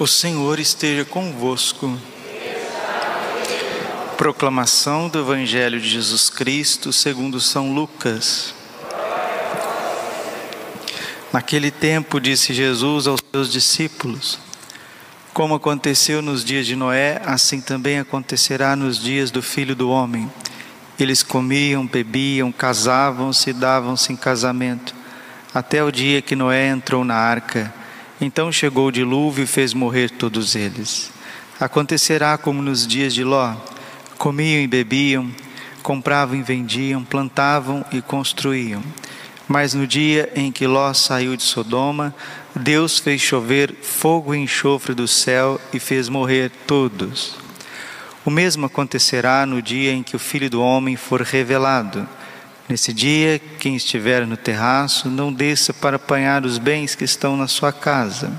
O Senhor esteja convosco. Proclamação do Evangelho de Jesus Cristo segundo São Lucas. Naquele tempo disse Jesus aos seus discípulos: Como aconteceu nos dias de Noé, assim também acontecerá nos dias do Filho do Homem. Eles comiam, bebiam, casavam-se, davam-se em casamento, até o dia que Noé entrou na arca. Então chegou o dilúvio e fez morrer todos eles. Acontecerá como nos dias de Ló: comiam e bebiam, compravam e vendiam, plantavam e construíam. Mas no dia em que Ló saiu de Sodoma, Deus fez chover fogo e enxofre do céu e fez morrer todos. O mesmo acontecerá no dia em que o Filho do Homem for revelado. Nesse dia, quem estiver no terraço, não desça para apanhar os bens que estão na sua casa.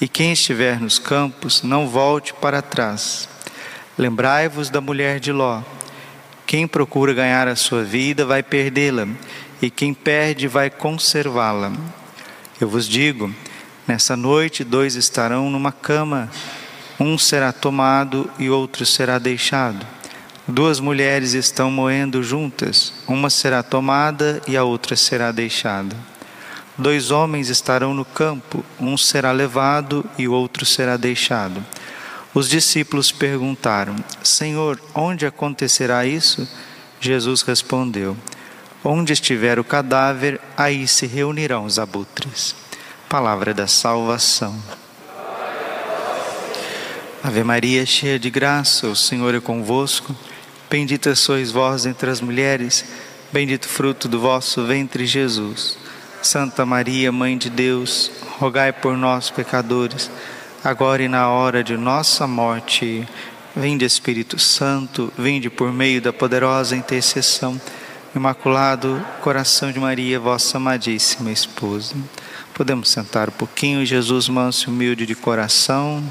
E quem estiver nos campos, não volte para trás. Lembrai-vos da mulher de Ló. Quem procura ganhar a sua vida vai perdê-la, e quem perde vai conservá-la. Eu vos digo: nessa noite dois estarão numa cama um será tomado e outro será deixado. Duas mulheres estão moendo juntas, uma será tomada e a outra será deixada. Dois homens estarão no campo, um será levado e o outro será deixado. Os discípulos perguntaram: Senhor, onde acontecerá isso? Jesus respondeu: Onde estiver o cadáver, aí se reunirão os abutres. Palavra da salvação. Ave Maria, cheia de graça, o Senhor é convosco. Bendita sois vós entre as mulheres, bendito fruto do vosso ventre, Jesus. Santa Maria, Mãe de Deus, rogai por nós, pecadores, agora e na hora de nossa morte. Vinde, Espírito Santo, vinde por meio da poderosa intercessão. Imaculado coração de Maria, vossa amadíssima esposa. Podemos sentar um pouquinho, Jesus manso e humilde de coração.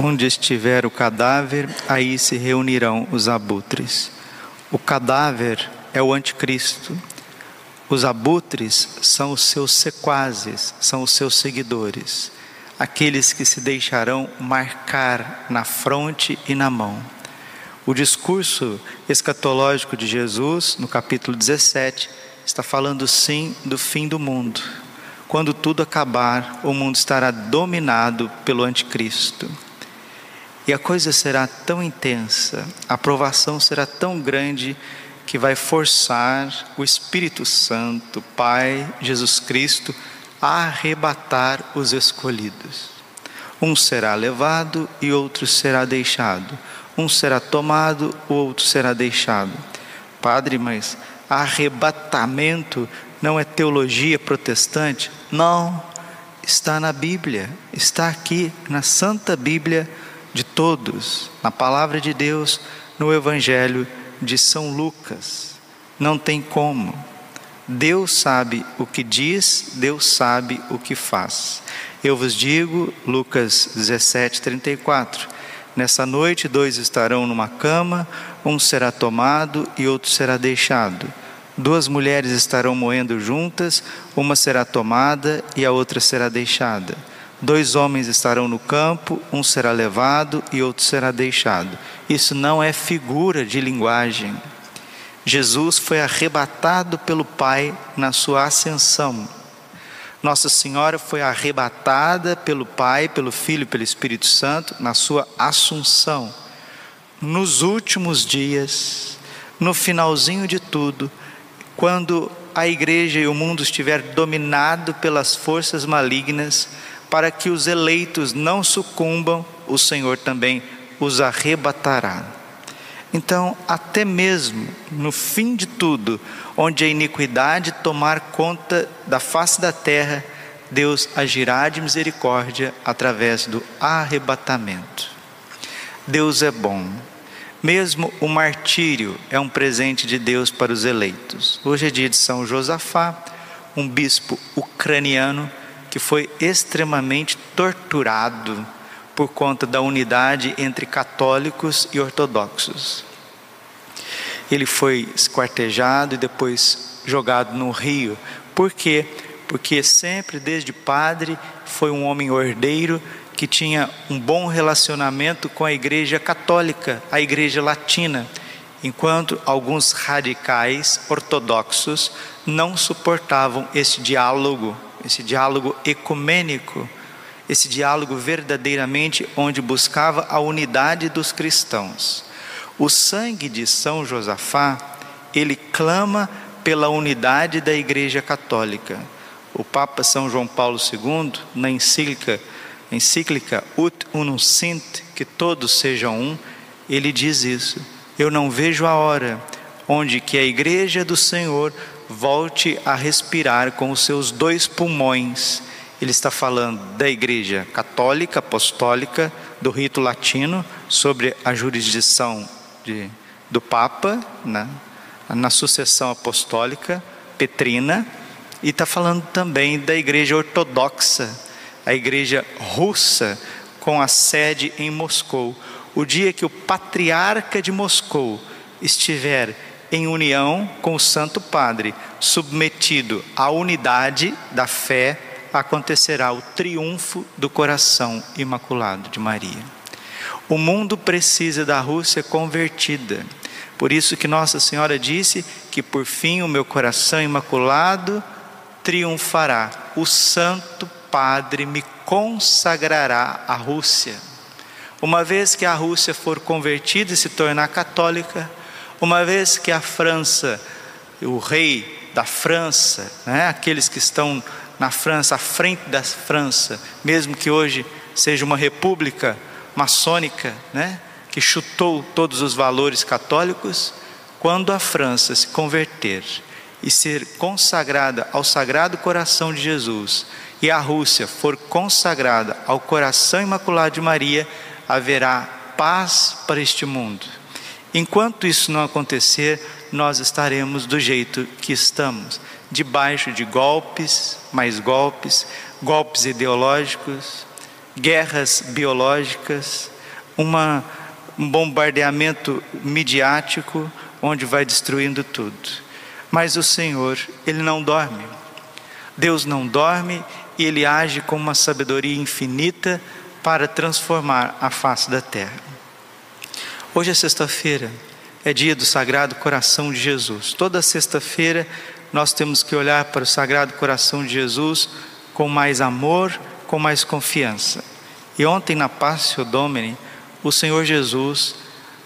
Onde estiver o cadáver, aí se reunirão os abutres. O cadáver é o anticristo. Os abutres são os seus sequazes, são os seus seguidores, aqueles que se deixarão marcar na fronte e na mão. O discurso escatológico de Jesus, no capítulo 17, está falando sim do fim do mundo. Quando tudo acabar, o mundo estará dominado pelo anticristo. E a coisa será tão intensa, a aprovação será tão grande que vai forçar o Espírito Santo, Pai, Jesus Cristo, a arrebatar os escolhidos. Um será levado e outro será deixado. Um será tomado, o outro será deixado. Padre, mas arrebatamento não é teologia protestante? Não, está na Bíblia, está aqui na Santa Bíblia de todos, na palavra de Deus, no Evangelho de São Lucas. Não tem como. Deus sabe o que diz, Deus sabe o que faz. Eu vos digo, Lucas 17, 34. Nessa noite, dois estarão numa cama, um será tomado e outro será deixado. Duas mulheres estarão moendo juntas, uma será tomada e a outra será deixada. Dois homens estarão no campo, um será levado e outro será deixado. Isso não é figura de linguagem. Jesus foi arrebatado pelo Pai na sua ascensão. Nossa Senhora foi arrebatada pelo Pai, pelo Filho e pelo Espírito Santo na sua assunção. Nos últimos dias, no finalzinho de tudo, quando a igreja e o mundo estiver dominado pelas forças malignas, para que os eleitos não sucumbam, o Senhor também os arrebatará. Então, até mesmo no fim de tudo, onde a iniquidade tomar conta da face da terra, Deus agirá de misericórdia através do arrebatamento. Deus é bom. Mesmo o martírio é um presente de Deus para os eleitos. Hoje é dia de São Josafá, um bispo ucraniano que foi extremamente torturado por conta da unidade entre católicos e ortodoxos. Ele foi esquartejado e depois jogado no rio. Por quê? porque sempre, desde padre, foi um homem ordeiro que tinha um bom relacionamento com a Igreja Católica, a Igreja Latina, enquanto alguns radicais ortodoxos não suportavam esse diálogo, esse diálogo ecumênico, esse diálogo verdadeiramente onde buscava a unidade dos cristãos. O sangue de São Josafá, ele clama pela unidade da Igreja Católica o Papa São João Paulo II, na encíclica, encíclica Ut Unum Sint, que todos sejam um, ele diz isso. Eu não vejo a hora onde que a igreja do Senhor volte a respirar com os seus dois pulmões. Ele está falando da igreja católica, apostólica, do rito latino, sobre a jurisdição de, do Papa, né? na sucessão apostólica, petrina, e está falando também da igreja ortodoxa, a igreja russa, com a sede em Moscou. O dia que o patriarca de Moscou estiver em união com o Santo Padre, submetido à unidade da fé, acontecerá o triunfo do coração imaculado de Maria. O mundo precisa da Rússia convertida. Por isso que Nossa Senhora disse que por fim o meu coração imaculado triunfará. O Santo Padre me consagrará à Rússia. Uma vez que a Rússia for convertida e se tornar católica, uma vez que a França, o rei da França, né, aqueles que estão na França, à frente da França, mesmo que hoje seja uma república maçônica, né, que chutou todos os valores católicos, quando a França se converter e ser consagrada ao Sagrado Coração de Jesus, e a Rússia for consagrada ao Coração Imaculado de Maria, haverá paz para este mundo. Enquanto isso não acontecer, nós estaremos do jeito que estamos, debaixo de golpes, mais golpes, golpes ideológicos, guerras biológicas, uma, um bombardeamento midiático onde vai destruindo tudo. Mas o Senhor, Ele não dorme. Deus não dorme e Ele age com uma sabedoria infinita para transformar a face da terra. Hoje é sexta-feira, é dia do Sagrado Coração de Jesus. Toda sexta-feira nós temos que olhar para o Sagrado Coração de Jesus com mais amor, com mais confiança. E ontem na Passio Domini, o Senhor Jesus,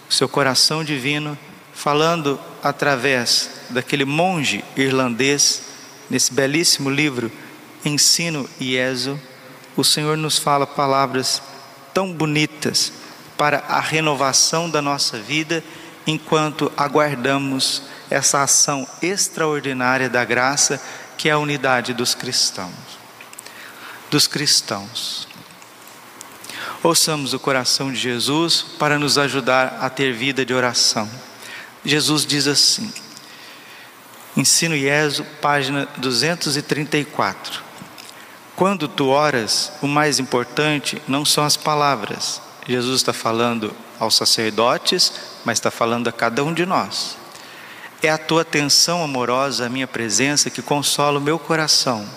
o seu coração divino, falando através daquele monge irlandês, nesse belíssimo livro, Ensino e Ezo, o Senhor nos fala palavras tão bonitas para a renovação da nossa vida enquanto aguardamos essa ação extraordinária da graça que é a unidade dos cristãos. Dos cristãos. Ouçamos o coração de Jesus para nos ajudar a ter vida de oração. Jesus diz assim: Ensino IESO, página 234. Quando tu oras, o mais importante não são as palavras. Jesus está falando aos sacerdotes, mas está falando a cada um de nós. É a tua atenção amorosa à minha presença que consola o meu coração.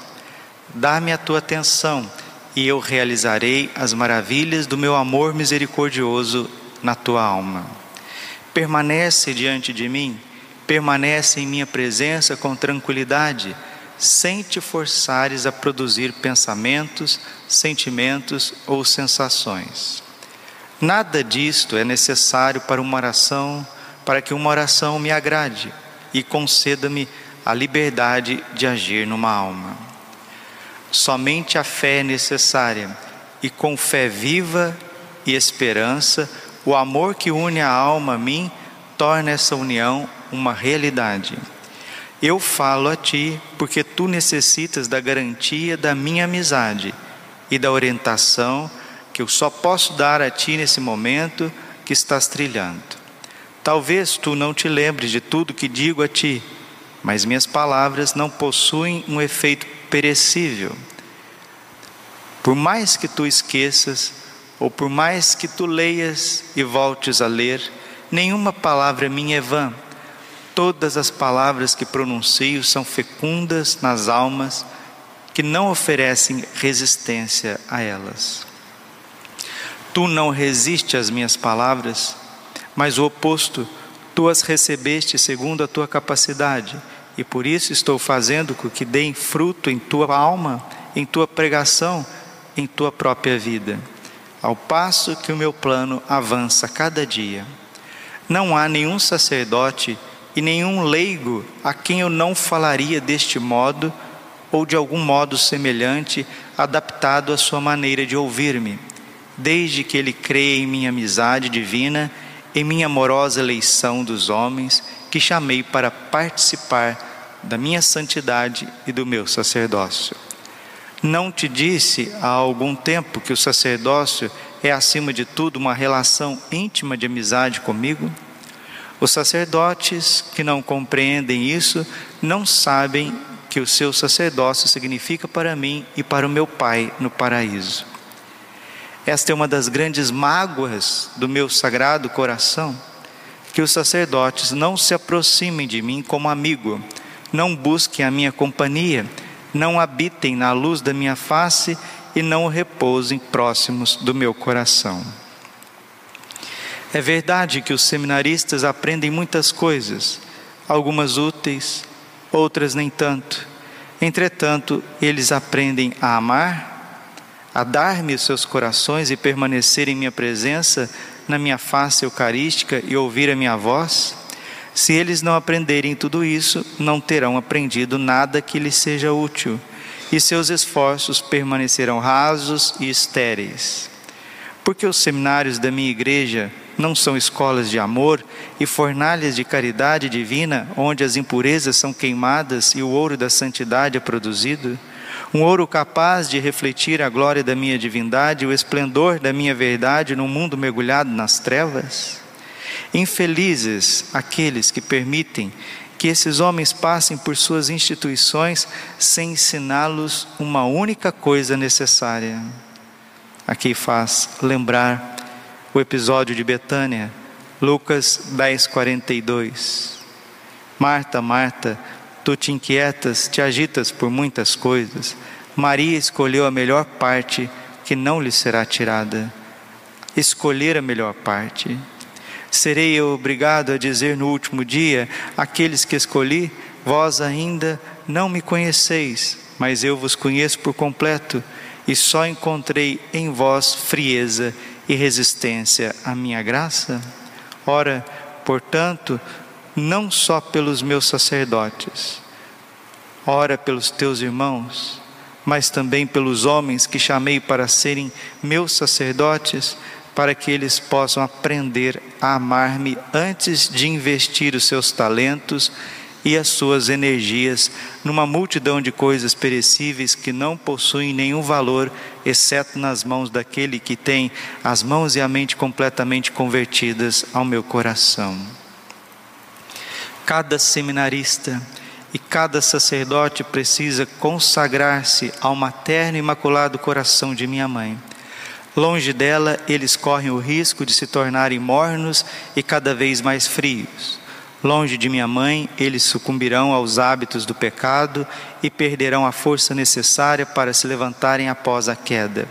Dá-me a tua atenção e eu realizarei as maravilhas do meu amor misericordioso na tua alma permanece diante de mim, permanece em minha presença com tranquilidade, sem te forçares a produzir pensamentos, sentimentos ou sensações. Nada disto é necessário para uma oração, para que uma oração me agrade e conceda-me a liberdade de agir numa alma. Somente a fé é necessária, e com fé viva e esperança, o amor que une a alma a mim torna essa união uma realidade. Eu falo a ti porque tu necessitas da garantia da minha amizade e da orientação que eu só posso dar a ti nesse momento que estás trilhando. Talvez tu não te lembres de tudo que digo a ti, mas minhas palavras não possuem um efeito perecível. Por mais que tu esqueças, ou por mais que tu leias e voltes a ler, nenhuma palavra minha é vã. Todas as palavras que pronuncio são fecundas nas almas que não oferecem resistência a elas. Tu não resiste às minhas palavras, mas o oposto, tu as recebeste segundo a tua capacidade, e por isso estou fazendo com que deem fruto em tua alma, em tua pregação, em tua própria vida, ao passo que o meu plano avança cada dia. Não há nenhum sacerdote e nenhum leigo a quem eu não falaria deste modo ou de algum modo semelhante, adaptado à sua maneira de ouvir-me, desde que ele creia em minha amizade divina, em minha amorosa eleição dos homens, que chamei para participar da minha santidade e do meu sacerdócio. Não te disse há algum tempo que o sacerdócio é, acima de tudo, uma relação íntima de amizade comigo? Os sacerdotes que não compreendem isso não sabem que o seu sacerdócio significa para mim e para o meu Pai no paraíso. Esta é uma das grandes mágoas do meu sagrado coração, que os sacerdotes não se aproximem de mim como amigo, não busquem a minha companhia, não habitem na luz da minha face e não repousem próximos do meu coração. É verdade que os seminaristas aprendem muitas coisas, algumas úteis, outras nem tanto. Entretanto, eles aprendem a amar, a dar-me os seus corações e permanecer em minha presença, na minha face eucarística e ouvir a minha voz. Se eles não aprenderem tudo isso, não terão aprendido nada que lhes seja útil, e seus esforços permanecerão rasos e estéreis. Porque os seminários da minha igreja não são escolas de amor e fornalhas de caridade divina, onde as impurezas são queimadas e o ouro da santidade é produzido? Um ouro capaz de refletir a glória da minha divindade o esplendor da minha verdade num mundo mergulhado nas trevas? Infelizes aqueles que permitem que esses homens passem por suas instituições sem ensiná-los uma única coisa necessária. Aqui faz lembrar o episódio de Betânia, Lucas 10, 42. Marta, Marta, tu te inquietas, te agitas por muitas coisas. Maria escolheu a melhor parte que não lhe será tirada. Escolher a melhor parte. Serei eu obrigado a dizer no último dia: aqueles que escolhi, vós ainda não me conheceis, mas eu vos conheço por completo, e só encontrei em vós frieza e resistência à minha graça? Ora, portanto, não só pelos meus sacerdotes, ora pelos teus irmãos, mas também pelos homens que chamei para serem meus sacerdotes, para que eles possam aprender a amar-me antes de investir os seus talentos e as suas energias numa multidão de coisas perecíveis que não possuem nenhum valor, exceto nas mãos daquele que tem as mãos e a mente completamente convertidas ao meu coração. Cada seminarista e cada sacerdote precisa consagrar-se ao materno e imaculado coração de minha mãe Longe dela, eles correm o risco de se tornarem mornos e cada vez mais frios. Longe de minha mãe, eles sucumbirão aos hábitos do pecado e perderão a força necessária para se levantarem após a queda.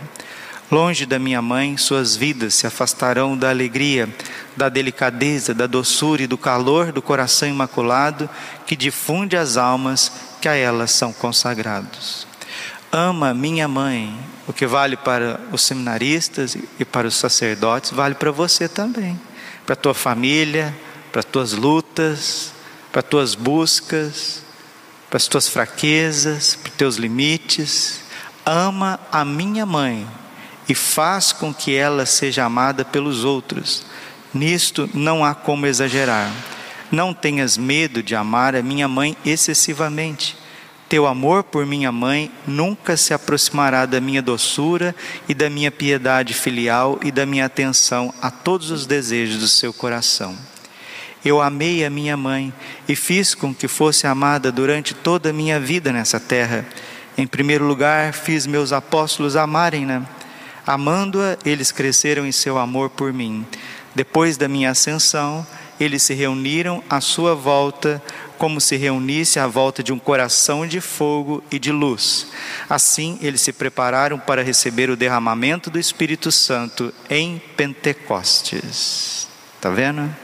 Longe da minha mãe, suas vidas se afastarão da alegria, da delicadeza, da doçura e do calor do coração imaculado que difunde as almas que a elas são consagrados. Ama minha mãe, o que vale para os seminaristas e para os sacerdotes, vale para você também, para tua família, para as tuas lutas, para as tuas buscas, para as tuas fraquezas, para os teus limites. Ama a minha mãe e faz com que ela seja amada pelos outros. Nisto não há como exagerar. Não tenhas medo de amar a minha mãe excessivamente teu amor por minha mãe nunca se aproximará da minha doçura e da minha piedade filial e da minha atenção a todos os desejos do seu coração. Eu amei a minha mãe e fiz com que fosse amada durante toda a minha vida nessa terra. Em primeiro lugar, fiz meus apóstolos amarem-na. Amando-a, eles cresceram em seu amor por mim. Depois da minha ascensão, eles se reuniram à sua volta, como se reunisse à volta de um coração de fogo e de luz. Assim, eles se prepararam para receber o derramamento do Espírito Santo em Pentecostes. Está vendo?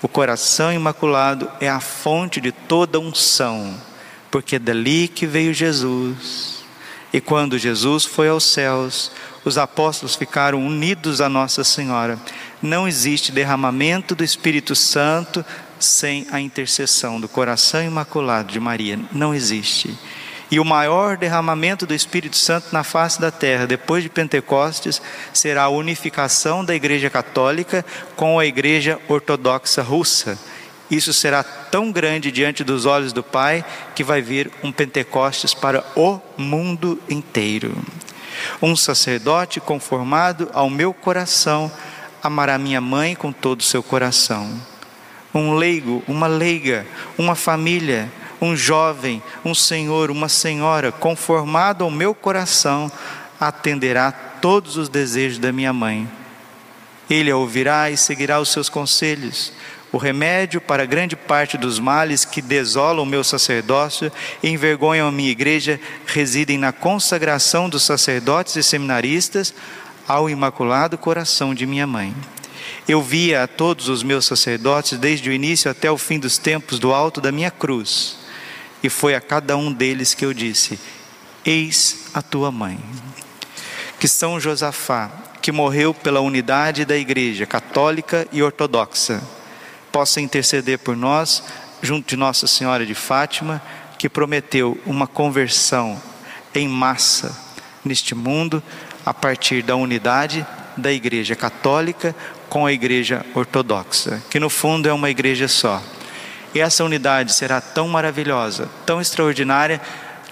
O coração imaculado é a fonte de toda unção, porque é dali que veio Jesus. E quando Jesus foi aos céus, os apóstolos ficaram unidos a Nossa Senhora. Não existe derramamento do Espírito Santo sem a intercessão do coração imaculado de Maria. Não existe. E o maior derramamento do Espírito Santo na face da terra, depois de Pentecostes, será a unificação da Igreja Católica com a Igreja Ortodoxa Russa. Isso será tão grande diante dos olhos do Pai que vai vir um Pentecostes para o mundo inteiro. Um sacerdote conformado ao meu coração amará minha mãe com todo o seu coração. Um leigo, uma leiga, uma família um jovem, um senhor, uma senhora, conformado ao meu coração, atenderá todos os desejos da minha mãe. Ele a ouvirá e seguirá os seus conselhos. O remédio para grande parte dos males que desolam o meu sacerdócio e envergonham a minha igreja residem na consagração dos sacerdotes e seminaristas ao imaculado coração de minha mãe. Eu via a todos os meus sacerdotes desde o início até o fim dos tempos do alto da minha cruz e foi a cada um deles que eu disse: Eis a tua mãe. Que São Josafá, que morreu pela unidade da Igreja católica e ortodoxa, possa interceder por nós, junto de Nossa Senhora de Fátima, que prometeu uma conversão em massa neste mundo a partir da unidade da Igreja Católica com a Igreja Ortodoxa, que no fundo é uma igreja só. E essa unidade será tão maravilhosa, tão extraordinária,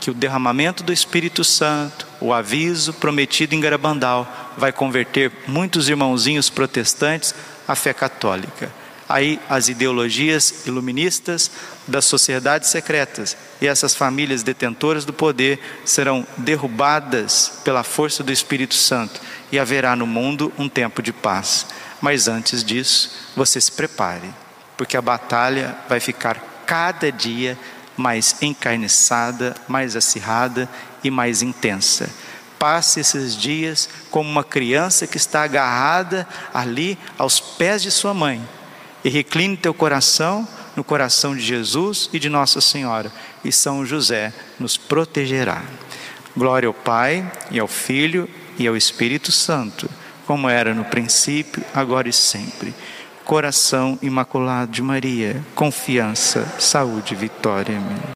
que o derramamento do Espírito Santo, o aviso prometido em Garabandal, vai converter muitos irmãozinhos protestantes à fé católica. Aí as ideologias iluministas das sociedades secretas e essas famílias detentoras do poder serão derrubadas pela força do Espírito Santo e haverá no mundo um tempo de paz. Mas antes disso, você se prepare porque a batalha vai ficar cada dia mais encarniçada, mais acirrada e mais intensa. Passe esses dias como uma criança que está agarrada ali aos pés de sua mãe e recline teu coração no coração de Jesus e de Nossa Senhora, e São José nos protegerá. Glória ao Pai, e ao Filho, e ao Espírito Santo, como era no princípio, agora e sempre coração imaculado de Maria, confiança, saúde, vitória. Amém.